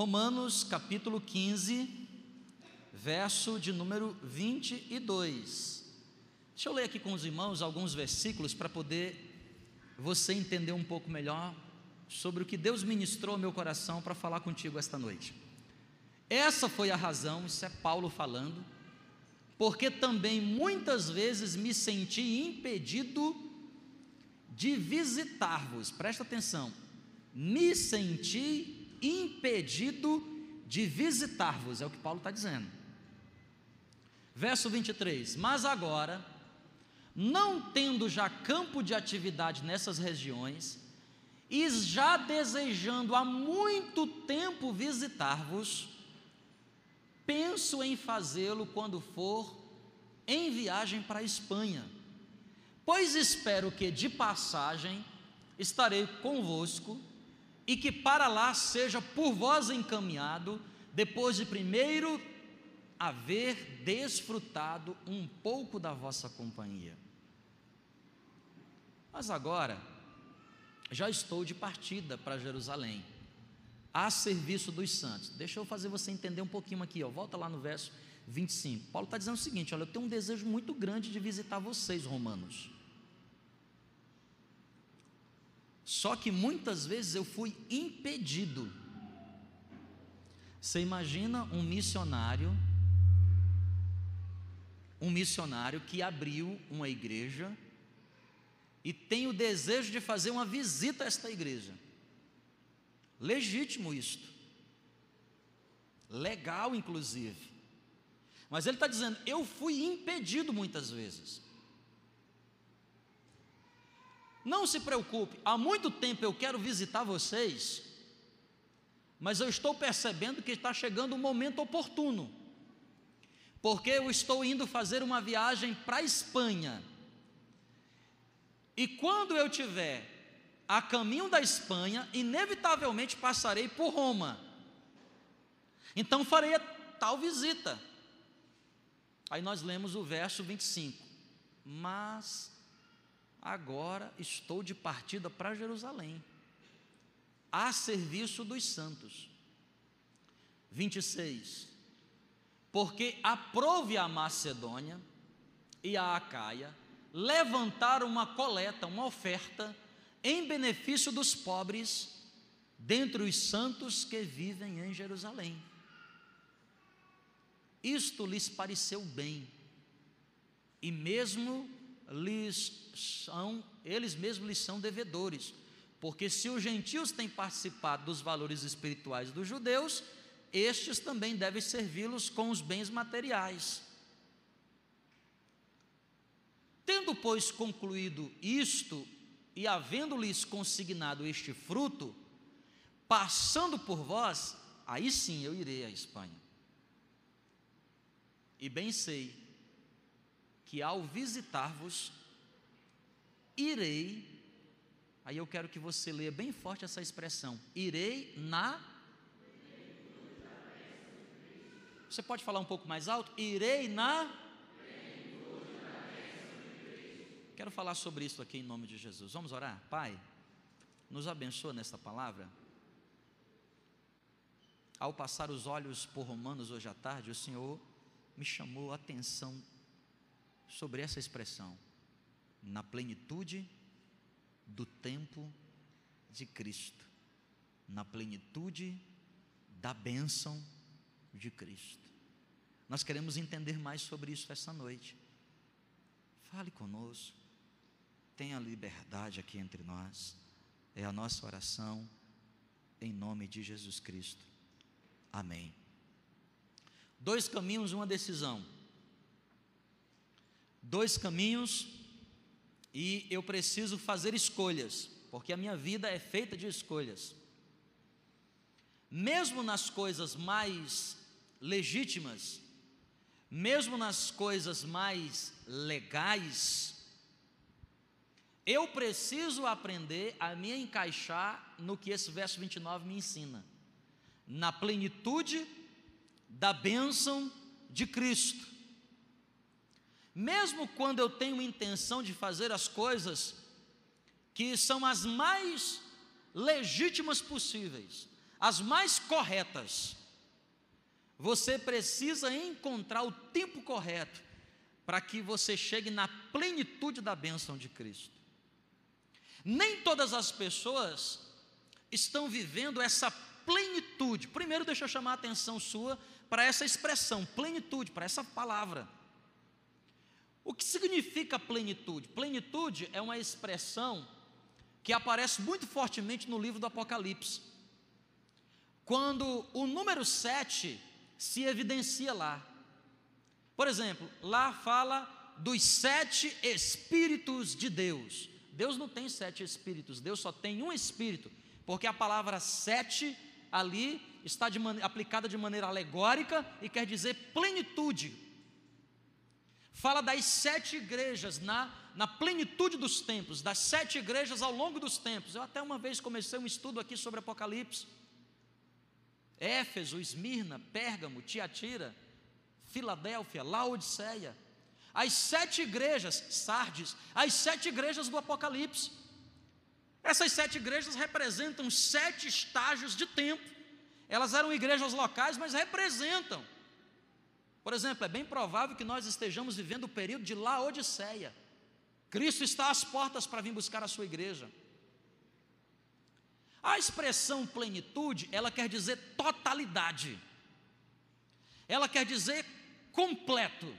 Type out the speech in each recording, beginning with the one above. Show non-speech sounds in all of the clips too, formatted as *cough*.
Romanos capítulo 15, verso de número 22. Deixa eu ler aqui com os irmãos alguns versículos para poder você entender um pouco melhor sobre o que Deus ministrou ao meu coração para falar contigo esta noite. Essa foi a razão, isso é Paulo falando, porque também muitas vezes me senti impedido de visitar-vos, presta atenção, me senti impedido de visitar-vos, é o que Paulo está dizendo. Verso 23: Mas agora, não tendo já campo de atividade nessas regiões, e já desejando há muito tempo visitar-vos, penso em fazê-lo quando for em viagem para a Espanha, pois espero que de passagem estarei convosco e que para lá seja por vós encaminhado, depois de primeiro haver desfrutado um pouco da vossa companhia. Mas agora, já estou de partida para Jerusalém a serviço dos santos. Deixa eu fazer você entender um pouquinho aqui, ó. volta lá no verso 25. Paulo está dizendo o seguinte: olha, eu tenho um desejo muito grande de visitar vocês, romanos. Só que muitas vezes eu fui impedido. Você imagina um missionário, um missionário que abriu uma igreja e tem o desejo de fazer uma visita a esta igreja. Legítimo isto. Legal, inclusive. Mas ele está dizendo: eu fui impedido muitas vezes. Não se preocupe, há muito tempo eu quero visitar vocês, mas eu estou percebendo que está chegando o momento oportuno, porque eu estou indo fazer uma viagem para a Espanha. E quando eu tiver a caminho da Espanha, inevitavelmente passarei por Roma. Então farei tal visita. Aí nós lemos o verso 25. Mas agora estou de partida para Jerusalém, a serviço dos santos. 26. Porque aprove a Macedônia e a Acaia levantar uma coleta, uma oferta em benefício dos pobres dentre os santos que vivem em Jerusalém. Isto lhes pareceu bem, e mesmo lhes são, eles mesmos lhes são devedores, porque se os gentios têm participado dos valores espirituais dos judeus, estes também devem servi-los com os bens materiais. Tendo, pois, concluído isto, e havendo-lhes consignado este fruto, passando por vós, aí sim eu irei à Espanha. E bem sei que ao visitar-vos, irei, aí eu quero que você leia bem forte essa expressão, irei na. Você pode falar um pouco mais alto? Irei na Quero falar sobre isso aqui em nome de Jesus. Vamos orar? Pai, nos abençoa nesta palavra. Ao passar os olhos por Romanos hoje à tarde, o Senhor me chamou a atenção sobre essa expressão, na plenitude do tempo de Cristo, na plenitude da bênção de Cristo. Nós queremos entender mais sobre isso essa noite. Fale conosco tenha liberdade aqui entre nós. É a nossa oração, em nome de Jesus Cristo. Amém. Dois caminhos, uma decisão. Dois caminhos e eu preciso fazer escolhas, porque a minha vida é feita de escolhas. Mesmo nas coisas mais legítimas, mesmo nas coisas mais legais, eu preciso aprender a me encaixar no que esse verso 29 me ensina, na plenitude da bênção de Cristo. Mesmo quando eu tenho intenção de fazer as coisas que são as mais legítimas possíveis, as mais corretas, você precisa encontrar o tempo correto para que você chegue na plenitude da bênção de Cristo. Nem todas as pessoas estão vivendo essa plenitude. Primeiro, deixa eu chamar a atenção sua para essa expressão, plenitude, para essa palavra. O que significa plenitude? Plenitude é uma expressão que aparece muito fortemente no livro do Apocalipse. Quando o número 7 se evidencia lá. Por exemplo, lá fala dos sete Espíritos de Deus. Deus não tem sete Espíritos, Deus só tem um Espírito, porque a palavra sete ali está de aplicada de maneira alegórica e quer dizer plenitude. Fala das sete igrejas na, na plenitude dos tempos, das sete igrejas ao longo dos tempos. Eu até uma vez comecei um estudo aqui sobre Apocalipse. Éfeso, Esmirna, Pérgamo, Tiatira, Filadélfia, Laodiceia. As sete igrejas, Sardes, as sete igrejas do Apocalipse. Essas sete igrejas representam sete estágios de tempo. Elas eram igrejas locais, mas representam. Por exemplo, é bem provável que nós estejamos vivendo o período de Laodiceia. Cristo está às portas para vir buscar a sua igreja. A expressão plenitude, ela quer dizer totalidade. Ela quer dizer completo.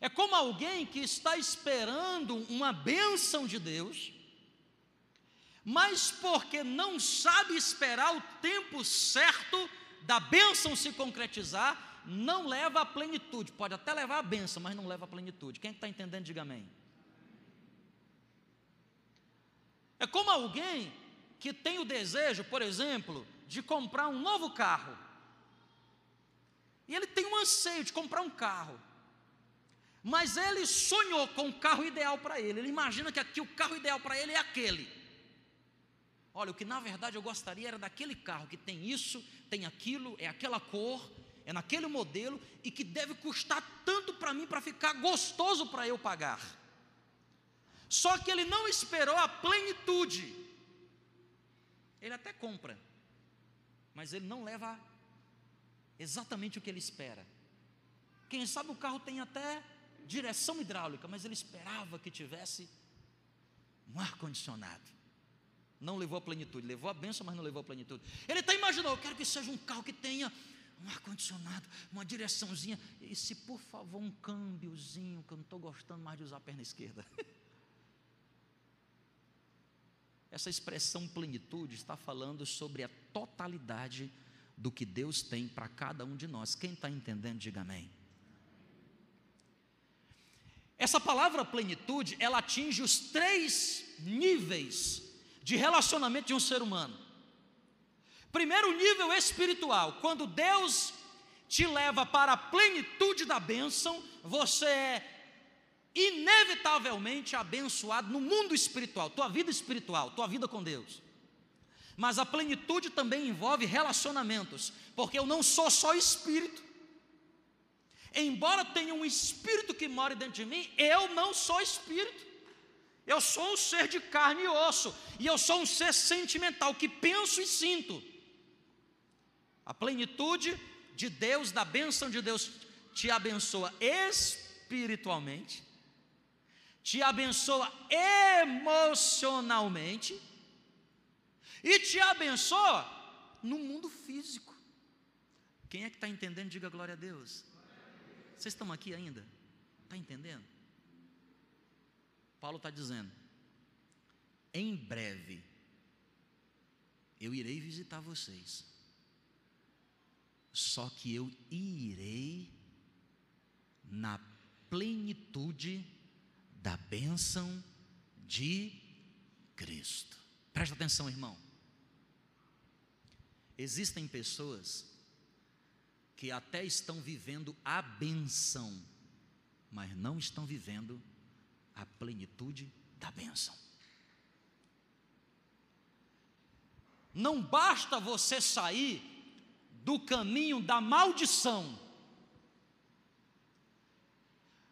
É como alguém que está esperando uma bênção de Deus, mas porque não sabe esperar o tempo certo da bênção se concretizar, não leva à plenitude. Pode até levar a bênção, mas não leva à plenitude. Quem está entendendo, diga amém. É como alguém que tem o desejo, por exemplo, de comprar um novo carro. E ele tem um anseio de comprar um carro. Mas ele sonhou com o carro ideal para ele. Ele imagina que aqui o carro ideal para ele é aquele. Olha, o que na verdade eu gostaria era daquele carro que tem isso, tem aquilo, é aquela cor, é naquele modelo e que deve custar tanto para mim para ficar gostoso para eu pagar. Só que ele não esperou a plenitude. Ele até compra, mas ele não leva exatamente o que ele espera. Quem sabe o carro tem até direção hidráulica, mas ele esperava que tivesse um ar-condicionado. Não levou a plenitude, levou a benção, mas não levou a plenitude. Ele está imaginando, eu quero que seja um carro que tenha um ar-condicionado, uma direçãozinha, e se por favor um câmbiozinho, que eu não estou gostando mais de usar a perna esquerda. *laughs* Essa expressão plenitude está falando sobre a totalidade do que Deus tem para cada um de nós. Quem está entendendo, diga amém. Essa palavra plenitude, ela atinge os três níveis de relacionamento de um ser humano. Primeiro, nível espiritual, quando Deus te leva para a plenitude da bênção, você é inevitavelmente abençoado no mundo espiritual, tua vida espiritual, tua vida com Deus. Mas a plenitude também envolve relacionamentos, porque eu não sou só espírito. Embora tenha um espírito que mora dentro de mim, eu não sou espírito. Eu sou um ser de carne e osso, e eu sou um ser sentimental que penso e sinto. A plenitude de Deus, da bênção de Deus, te abençoa espiritualmente, te abençoa emocionalmente e te abençoa no mundo físico. Quem é que está entendendo? Diga glória a Deus. Vocês estão aqui ainda? Está entendendo? Paulo está dizendo: em breve eu irei visitar vocês, só que eu irei na plenitude da bênção de Cristo. Presta atenção, irmão. Existem pessoas que até estão vivendo a benção, mas não estão vivendo a plenitude da bênção. Não basta você sair do caminho da maldição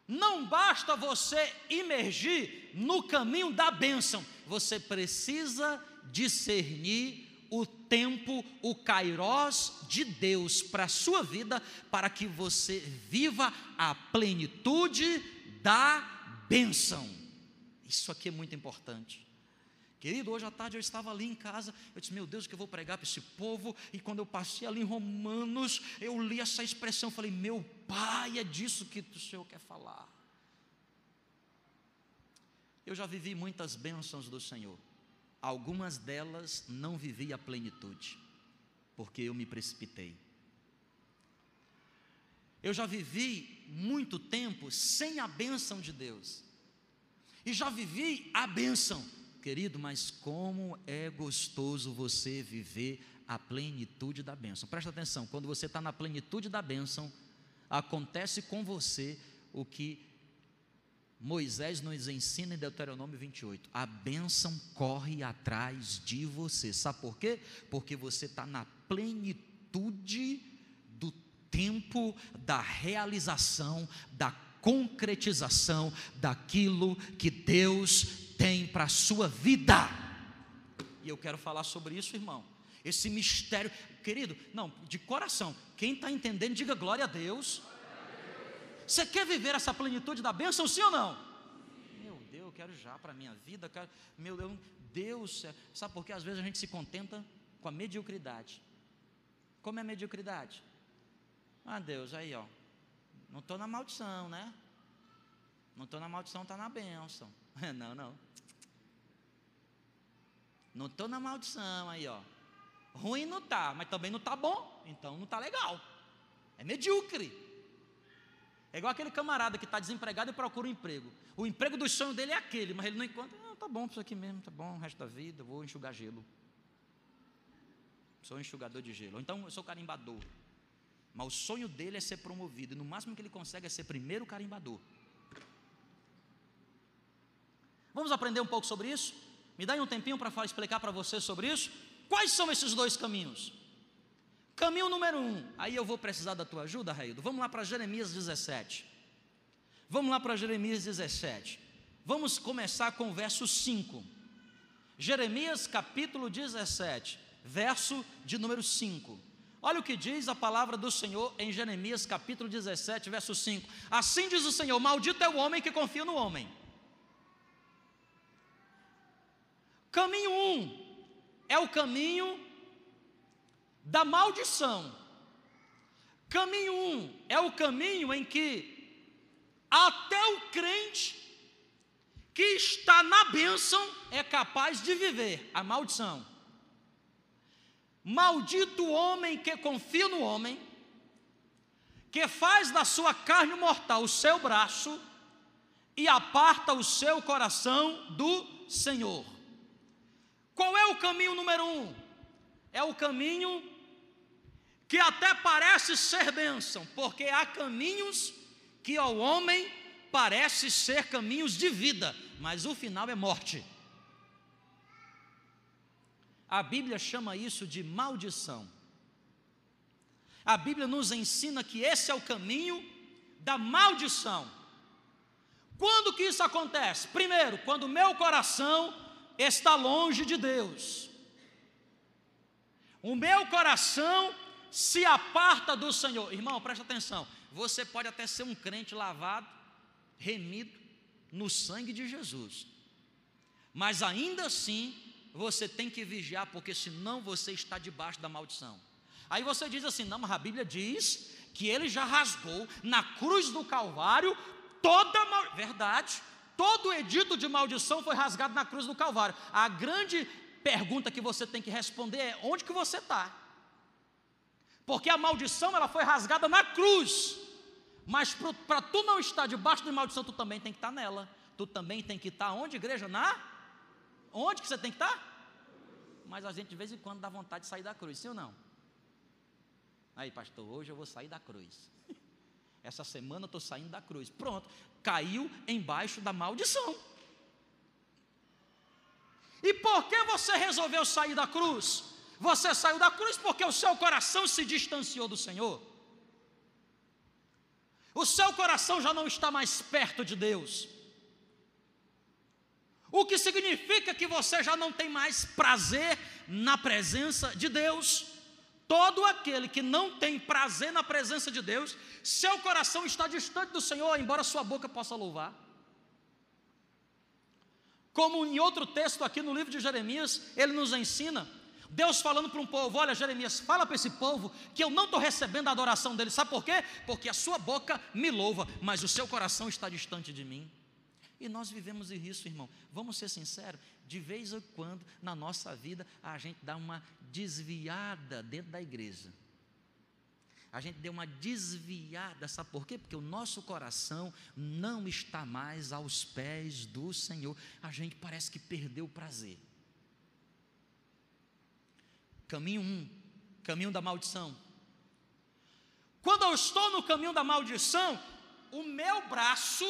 não basta você imergir no caminho da bênção, você precisa discernir o tempo, o kairós de Deus para a sua vida, para que você viva a plenitude da bênção. Isso aqui é muito importante. Querido, hoje à tarde eu estava ali em casa, eu disse, meu Deus, o que eu vou pregar para esse povo? E quando eu passei ali em Romanos, eu li essa expressão, falei, meu pai, é disso que o Senhor quer falar. Eu já vivi muitas bênçãos do Senhor, algumas delas não vivi a plenitude, porque eu me precipitei. Eu já vivi muito tempo sem a bênção de Deus, e já vivi a bênção Querido, mas como é gostoso você viver a plenitude da bênção. Presta atenção, quando você está na plenitude da bênção, acontece com você o que Moisés nos ensina em Deuteronômio 28. A bênção corre atrás de você. Sabe por quê? Porque você está na plenitude do tempo da realização, da concretização daquilo que Deus tem para a sua vida. E eu quero falar sobre isso, irmão. Esse mistério, querido, não, de coração, quem está entendendo, diga glória a Deus. Você quer viver essa plenitude da bênção, sim ou não? Meu Deus, eu quero já para a minha vida, quero, meu Deus, Deus, sabe por que às vezes a gente se contenta com a mediocridade? Como é a mediocridade? Ah, Deus, aí ó, não estou na maldição, né? Não estou na maldição, está na bênção. *laughs* Não, não. Não estou na maldição aí, ó. Ruim não tá, mas também não tá bom, então não tá legal. É medíocre. É igual aquele camarada que está desempregado e procura um emprego. O emprego do sonho dele é aquele, mas ele não encontra. Não, tá bom isso aqui mesmo, tá bom, o resto da vida, vou enxugar gelo. Sou enxugador de gelo. Ou então eu sou carimbador. Mas o sonho dele é ser promovido. E no máximo que ele consegue é ser primeiro carimbador. Vamos aprender um pouco sobre isso? Me dá um tempinho para explicar para você sobre isso. Quais são esses dois caminhos? Caminho número um, aí eu vou precisar da tua ajuda, Raído. Vamos lá para Jeremias 17. Vamos lá para Jeremias 17. Vamos começar com o verso 5. Jeremias capítulo 17, verso de número 5. Olha o que diz a palavra do Senhor em Jeremias capítulo 17, verso 5. Assim diz o Senhor: Maldito é o homem que confia no homem Caminho um é o caminho da maldição. Caminho um é o caminho em que até o crente que está na bênção é capaz de viver a maldição. Maldito o homem que confia no homem, que faz da sua carne mortal o seu braço e aparta o seu coração do Senhor. Qual é o caminho número um? É o caminho que até parece ser bênção, porque há caminhos que ao homem parece ser caminhos de vida, mas o final é morte. A Bíblia chama isso de maldição. A Bíblia nos ensina que esse é o caminho da maldição. Quando que isso acontece? Primeiro, quando o meu coração está longe de Deus. O meu coração se aparta do Senhor. Irmão, presta atenção. Você pode até ser um crente lavado, remido no sangue de Jesus. Mas ainda assim, você tem que vigiar, porque senão você está debaixo da maldição. Aí você diz assim: não, mas a Bíblia diz que ele já rasgou na cruz do Calvário toda a maldição. Verdade, todo o edito de maldição foi rasgado na cruz do Calvário. A grande pergunta que você tem que responder é: onde que você está? Porque a maldição ela foi rasgada na cruz. Mas para tu não estar debaixo de maldição, tu também tem que estar nela. Tu também tem que estar onde, igreja? Na? Onde que você tem que estar? Mas a gente de vez em quando dá vontade de sair da cruz, sim ou não? Aí, pastor, hoje eu vou sair da cruz. *laughs* Essa semana eu estou saindo da cruz. Pronto, caiu embaixo da maldição. E por que você resolveu sair da cruz? Você saiu da cruz porque o seu coração se distanciou do Senhor. O seu coração já não está mais perto de Deus. O que significa que você já não tem mais prazer na presença de Deus. Todo aquele que não tem prazer na presença de Deus, seu coração está distante do Senhor, embora sua boca possa louvar. Como em outro texto aqui no livro de Jeremias, ele nos ensina, Deus falando para um povo: Olha, Jeremias, fala para esse povo que eu não estou recebendo a adoração dele. Sabe por quê? Porque a sua boca me louva, mas o seu coração está distante de mim. E nós vivemos isso, irmão. Vamos ser sinceros, de vez em quando na nossa vida a gente dá uma desviada dentro da igreja. A gente deu uma desviada, sabe por quê? Porque o nosso coração não está mais aos pés do Senhor. A gente parece que perdeu o prazer. Caminho 1, um, caminho da maldição. Quando eu estou no caminho da maldição, o meu braço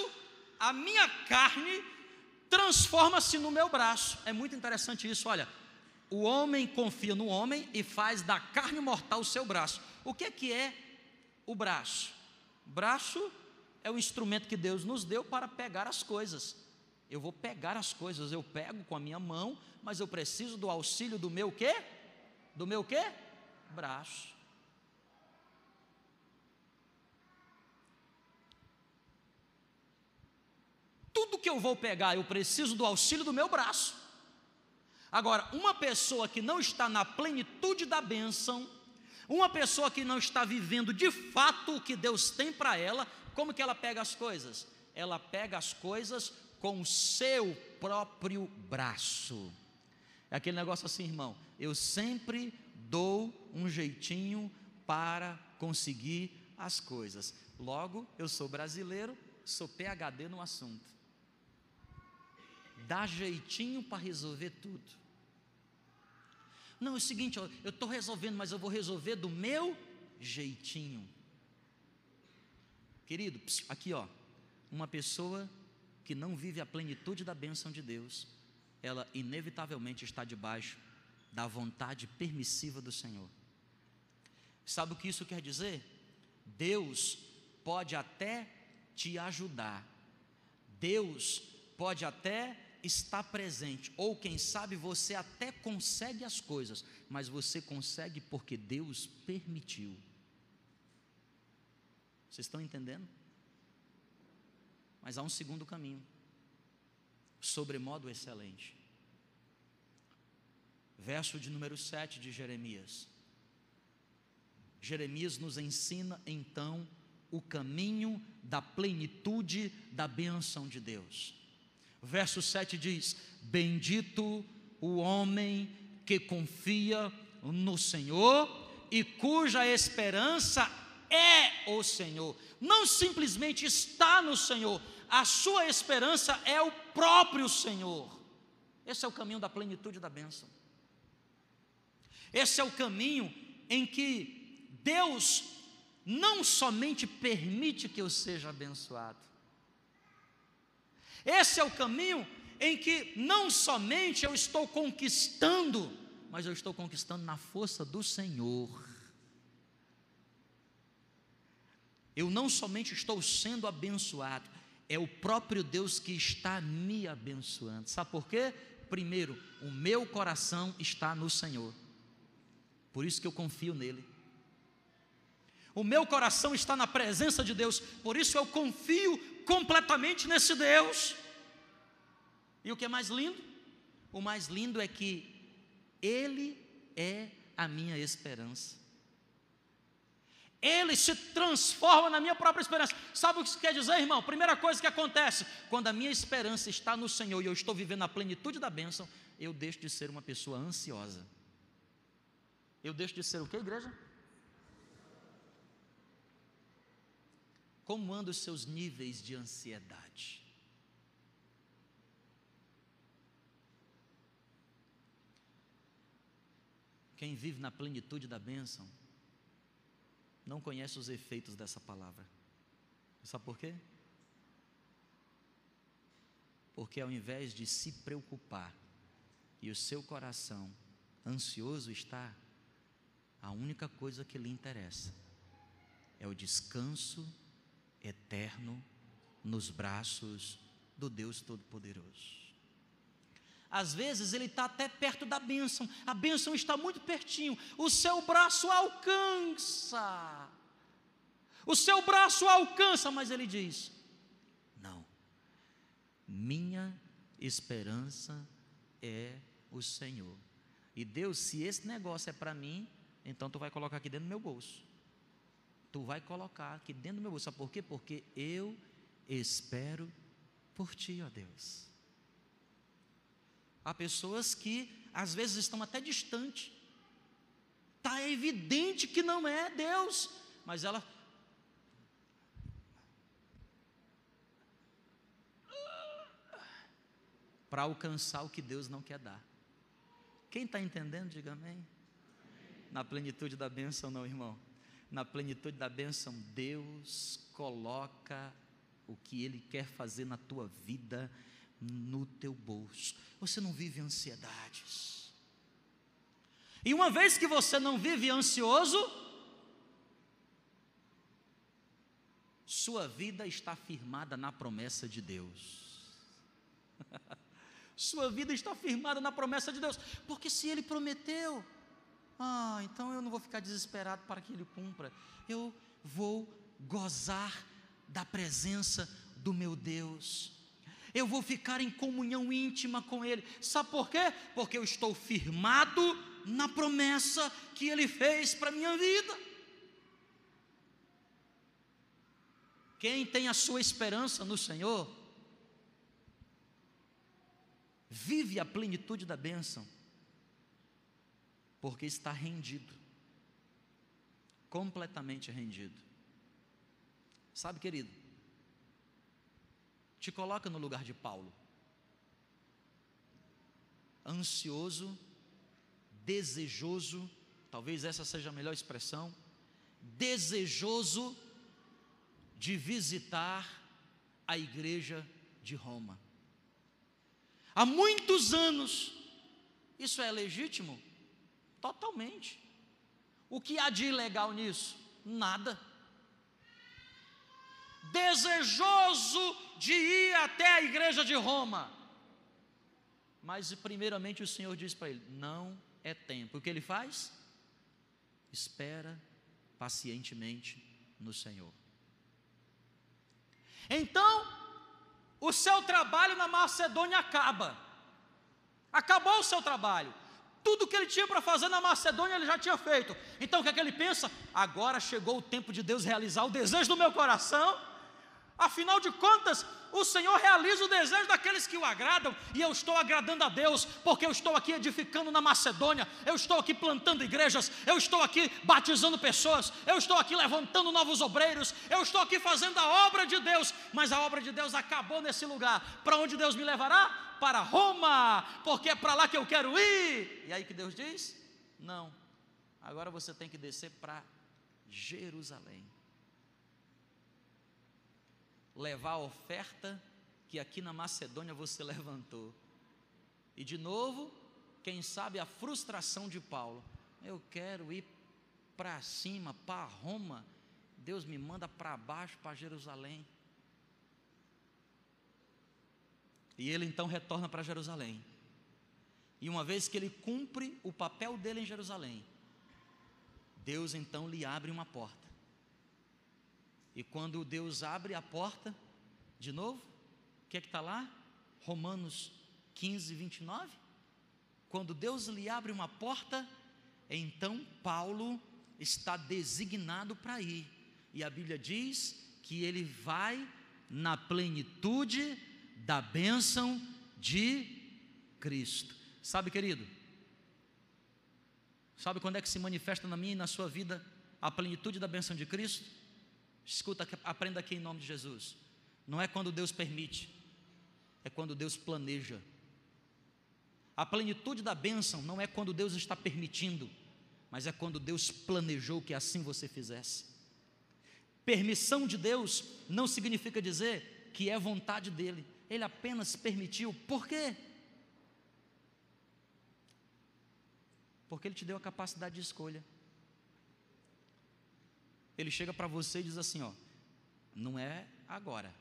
a minha carne transforma-se no meu braço. É muito interessante isso, olha. O homem confia no homem e faz da carne mortal o seu braço. O que é que é o braço? Braço é o instrumento que Deus nos deu para pegar as coisas. Eu vou pegar as coisas, eu pego com a minha mão, mas eu preciso do auxílio do meu quê? Do meu quê? Braço. Tudo que eu vou pegar, eu preciso do auxílio do meu braço. Agora, uma pessoa que não está na plenitude da bênção, uma pessoa que não está vivendo de fato o que Deus tem para ela, como que ela pega as coisas? Ela pega as coisas com o seu próprio braço. É aquele negócio assim, irmão. Eu sempre dou um jeitinho para conseguir as coisas. Logo, eu sou brasileiro, sou PhD no assunto dá jeitinho para resolver tudo. Não, é o seguinte, eu estou resolvendo, mas eu vou resolver do meu jeitinho. Querido, aqui ó, uma pessoa que não vive a plenitude da bênção de Deus, ela inevitavelmente está debaixo da vontade permissiva do Senhor. Sabe o que isso quer dizer? Deus pode até te ajudar, Deus pode até está presente, ou quem sabe você até consegue as coisas, mas você consegue porque Deus permitiu. Vocês estão entendendo? Mas há um segundo caminho, sobremodo excelente. Verso de número 7 de Jeremias. Jeremias nos ensina então o caminho da plenitude da bênção de Deus. Verso 7 diz: Bendito o homem que confia no Senhor e cuja esperança é o Senhor. Não simplesmente está no Senhor, a sua esperança é o próprio Senhor. Esse é o caminho da plenitude da bênção. Esse é o caminho em que Deus não somente permite que eu seja abençoado, esse é o caminho em que não somente eu estou conquistando, mas eu estou conquistando na força do Senhor. Eu não somente estou sendo abençoado, é o próprio Deus que está me abençoando. Sabe por quê? Primeiro, o meu coração está no Senhor, por isso que eu confio nele. O meu coração está na presença de Deus, por isso eu confio completamente nesse Deus. E o que é mais lindo? O mais lindo é que Ele é a minha esperança. Ele se transforma na minha própria esperança. Sabe o que isso quer dizer, irmão? Primeira coisa que acontece, quando a minha esperança está no Senhor e eu estou vivendo a plenitude da bênção, eu deixo de ser uma pessoa ansiosa. Eu deixo de ser o que, igreja? Como andam os seus níveis de ansiedade? Quem vive na plenitude da bênção não conhece os efeitos dessa palavra. Sabe por quê? Porque ao invés de se preocupar e o seu coração ansioso está, a única coisa que lhe interessa é o descanso eterno nos braços do Deus Todo-Poderoso. Às vezes ele está até perto da bênção, a bênção está muito pertinho, o seu braço alcança. O seu braço alcança, mas ele diz: Não, minha esperança é o Senhor. E Deus, se esse negócio é para mim, então tu vai colocar aqui dentro do meu bolso. Tu vai colocar aqui dentro do meu bolso. Sabe por quê? Porque eu espero por ti, ó Deus. Há pessoas que às vezes estão até distante. Está evidente que não é Deus, mas ela. Para alcançar o que Deus não quer dar. Quem está entendendo, diga amém. Na plenitude da bênção, não, irmão. Na plenitude da bênção, Deus coloca o que Ele quer fazer na tua vida no teu bolso. Você não vive ansiedades. E uma vez que você não vive ansioso, sua vida está firmada na promessa de Deus. *laughs* sua vida está firmada na promessa de Deus, porque se Ele prometeu, ah, então eu não vou ficar desesperado para que Ele cumpra, eu vou gozar da presença do meu Deus eu vou ficar em comunhão íntima com Ele. Sabe por quê? Porque eu estou firmado na promessa que Ele fez para minha vida. Quem tem a sua esperança no Senhor, vive a plenitude da bênção, porque está rendido, completamente rendido. Sabe, querido, te coloca no lugar de Paulo. Ansioso, desejoso, talvez essa seja a melhor expressão, desejoso de visitar a igreja de Roma. Há muitos anos, isso é legítimo? Totalmente. O que há de ilegal nisso? Nada desejoso de ir até a igreja de Roma. Mas, primeiramente, o Senhor diz para ele: não é tempo. O que ele faz? Espera pacientemente no Senhor. Então, o seu trabalho na Macedônia acaba. Acabou o seu trabalho. Tudo que ele tinha para fazer na Macedônia ele já tinha feito. Então o que é que ele pensa? Agora chegou o tempo de Deus realizar o desejo do meu coração Afinal de contas, o Senhor realiza o desejo daqueles que o agradam, e eu estou agradando a Deus, porque eu estou aqui edificando na Macedônia, eu estou aqui plantando igrejas, eu estou aqui batizando pessoas, eu estou aqui levantando novos obreiros, eu estou aqui fazendo a obra de Deus, mas a obra de Deus acabou nesse lugar. Para onde Deus me levará? Para Roma, porque é para lá que eu quero ir. E aí que Deus diz? Não, agora você tem que descer para Jerusalém levar a oferta que aqui na Macedônia você levantou. E de novo, quem sabe a frustração de Paulo. Eu quero ir para cima, para Roma. Deus me manda para baixo, para Jerusalém. E ele então retorna para Jerusalém. E uma vez que ele cumpre o papel dele em Jerusalém, Deus então lhe abre uma porta. E quando Deus abre a porta, de novo, o que é que está lá? Romanos 15, 29. Quando Deus lhe abre uma porta, então Paulo está designado para ir. E a Bíblia diz que ele vai na plenitude da bênção de Cristo. Sabe, querido? Sabe quando é que se manifesta na minha e na sua vida a plenitude da bênção de Cristo? Escuta, aprenda aqui em nome de Jesus. Não é quando Deus permite, é quando Deus planeja. A plenitude da bênção não é quando Deus está permitindo, mas é quando Deus planejou que assim você fizesse. Permissão de Deus não significa dizer que é vontade dele, ele apenas permitiu. Por quê? Porque ele te deu a capacidade de escolha ele chega para você e diz assim: ó, não é agora.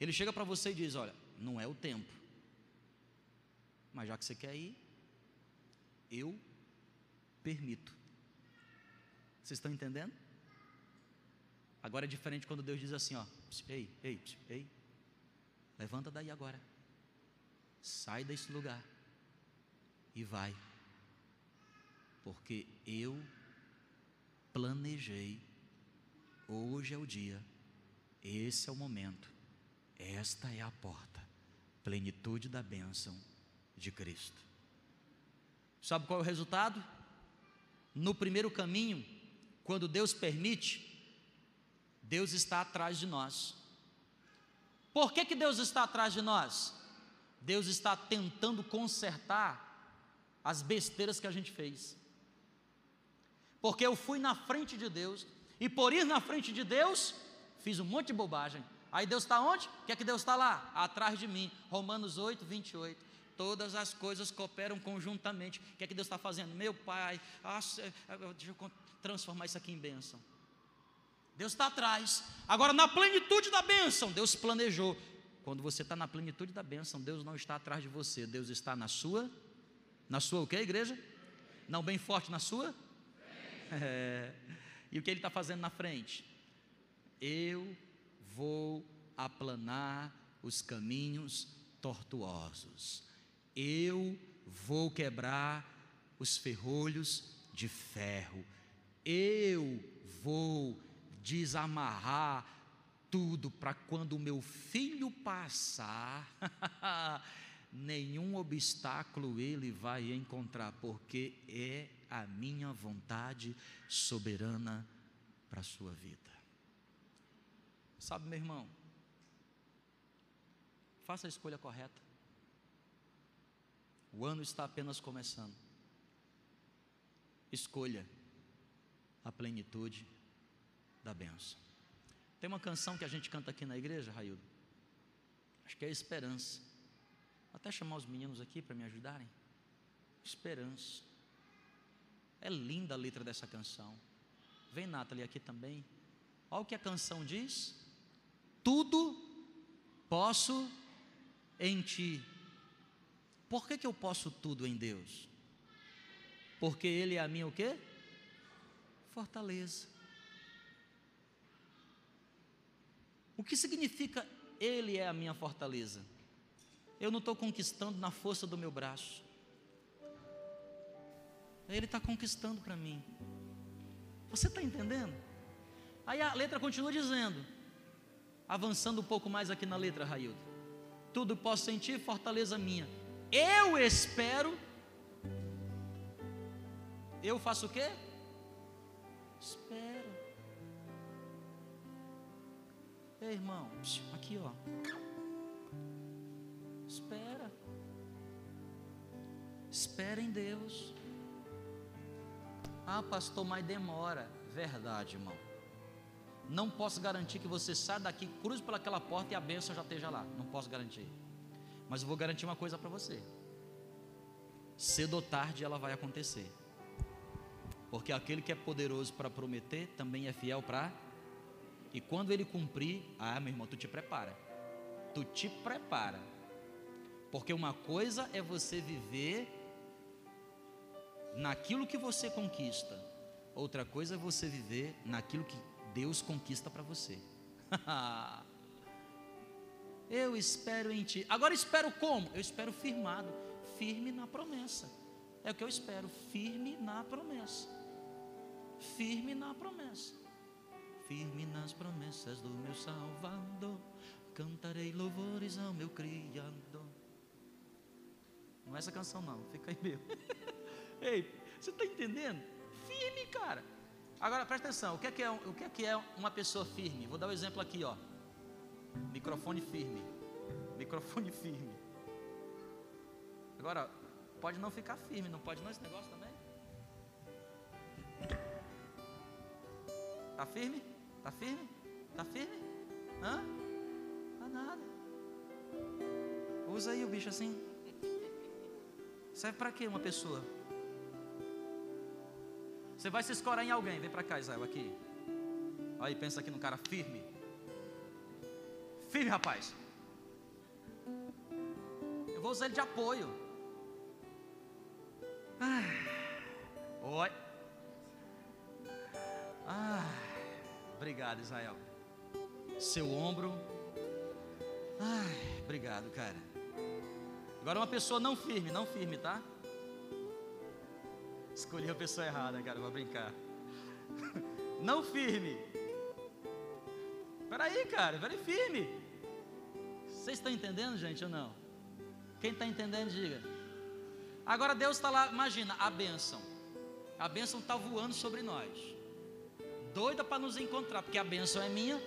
Ele chega para você e diz: olha, não é o tempo, Mas já que você quer ir, eu permito. Vocês estão entendendo? Agora é diferente quando Deus diz assim, ó, ei, ei, ei, levanta daí agora. Sai desse lugar e vai. Porque eu planejei hoje é o dia, esse é o momento, esta é a porta, plenitude da bênção de Cristo. Sabe qual é o resultado? No primeiro caminho, quando Deus permite, Deus está atrás de nós. Por que, que Deus está atrás de nós? Deus está tentando consertar as besteiras que a gente fez. Porque eu fui na frente de Deus, e por ir na frente de Deus, fiz um monte de bobagem. Aí Deus está onde? O que é que Deus está lá? Atrás de mim. Romanos 8, 28. Todas as coisas cooperam conjuntamente. O que é que Deus está fazendo? Meu Pai, deixa eu transformar isso aqui em bênção. Deus está atrás. Agora, na plenitude da bênção, Deus planejou. Quando você está na plenitude da bênção, Deus não está atrás de você, Deus está na sua, na sua o que, igreja? Não bem forte na sua? É. E o que ele está fazendo na frente? Eu vou aplanar os caminhos tortuosos. Eu vou quebrar os ferrolhos de ferro. Eu vou desamarrar tudo para quando o meu filho passar, *laughs* nenhum obstáculo ele vai encontrar, porque é a minha vontade soberana para a sua vida. Sabe, meu irmão, faça a escolha correta. O ano está apenas começando. Escolha a plenitude da benção. Tem uma canção que a gente canta aqui na igreja, Raildo. Acho que é Esperança. Vou até chamar os meninos aqui para me ajudarem. Esperança. É linda a letra dessa canção. Vem, Nathalie, aqui também. Olha o que a canção diz. Tudo posso em ti. Por que, que eu posso tudo em Deus? Porque Ele é a minha o quê? Fortaleza. O que significa Ele é a minha fortaleza? Eu não estou conquistando na força do meu braço. Ele está conquistando para mim. Você está entendendo? Aí a letra continua dizendo, avançando um pouco mais aqui na letra, Raildo. Tudo posso sentir, fortaleza minha. Eu espero. Eu faço o quê? Espero. Ei, irmão, aqui ó. Espera. Espera em Deus. Ah, pastor, mas demora. Verdade, irmão. Não posso garantir que você saia daqui, cruze pelaquela porta e a bênção já esteja lá. Não posso garantir. Mas eu vou garantir uma coisa para você. Cedo ou tarde ela vai acontecer. Porque aquele que é poderoso para prometer também é fiel para. E quando ele cumprir, ah, meu irmão, tu te prepara. Tu te prepara. Porque uma coisa é você viver naquilo que você conquista, outra coisa é você viver naquilo que Deus conquista para você. *laughs* eu espero em ti. Agora espero como? Eu espero firmado, firme na promessa. É o que eu espero, firme na promessa. Firme na promessa. Firme nas promessas do meu Salvador. Cantarei louvores ao meu Criador. Não é essa canção não, fica aí mesmo. *laughs* Ei, você está entendendo? Firme, cara. Agora presta atenção, o que, é que é, o que é que é uma pessoa firme? Vou dar um exemplo aqui, ó. Microfone firme. Microfone firme. Agora, pode não ficar firme, não pode não esse negócio também? Tá firme? Tá firme? Tá firme? Hã? Tá nada. Usa aí o bicho assim. Serve para quê uma pessoa? Você vai se escorar em alguém. Vem para cá, Israel, aqui. Aí, pensa aqui no cara firme. Firme, rapaz. Eu vou usar ele de apoio. Ah, oi. Ah, obrigado, Israel. Seu ombro. Ai, obrigado, cara. Agora uma pessoa não firme, não firme, tá? Escolhi a pessoa errada, cara, vou brincar. *laughs* Não firme. Peraí, cara, peraí, firme. Vocês estão entendendo, gente, ou não? Quem está entendendo, diga. Agora Deus está lá, imagina, a bênção. A bênção está voando sobre nós. Doida para nos encontrar, porque a bênção é minha.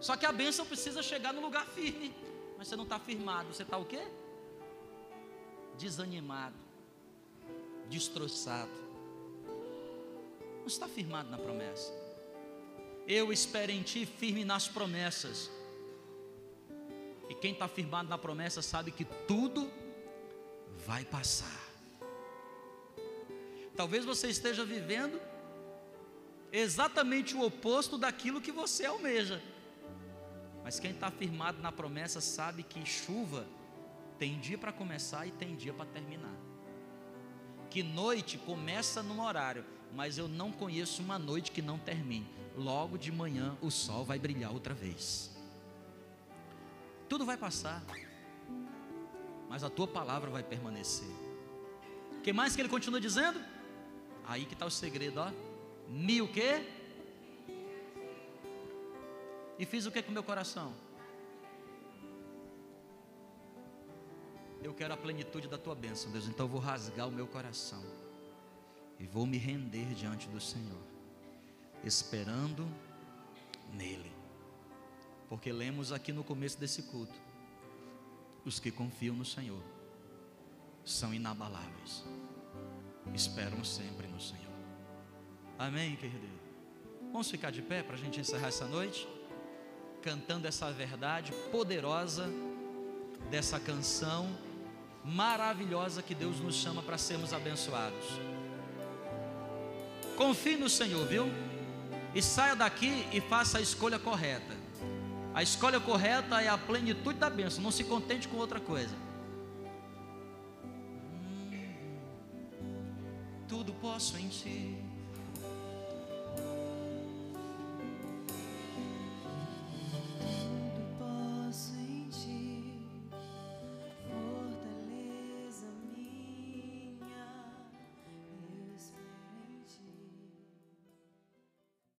Só que a bênção precisa chegar no lugar firme. Mas você não está firmado. Você está o quê? Desanimado. Destroçado. Não está firmado na promessa. Eu espero em ti firme nas promessas. E quem está firmado na promessa sabe que tudo vai passar. Talvez você esteja vivendo exatamente o oposto daquilo que você almeja. Mas quem está firmado na promessa sabe que chuva tem dia para começar e tem dia para terminar. Que noite começa num horário, mas eu não conheço uma noite que não termine. Logo de manhã o sol vai brilhar outra vez. Tudo vai passar, mas a tua palavra vai permanecer. O que mais que ele continua dizendo? Aí que está o segredo, ó. O quê? E fiz o que com meu coração? Eu quero a plenitude da tua bênção, Deus. Então eu vou rasgar o meu coração e vou me render diante do Senhor, esperando nele. Porque lemos aqui no começo desse culto: os que confiam no Senhor são inabaláveis, esperam sempre no Senhor. Amém, querido? Vamos ficar de pé para a gente encerrar essa noite, cantando essa verdade poderosa dessa canção maravilhosa que Deus nos chama para sermos abençoados. Confie no Senhor, viu? E saia daqui e faça a escolha correta. A escolha correta é a plenitude da bênção. Não se contente com outra coisa. Hum, tudo posso em ti.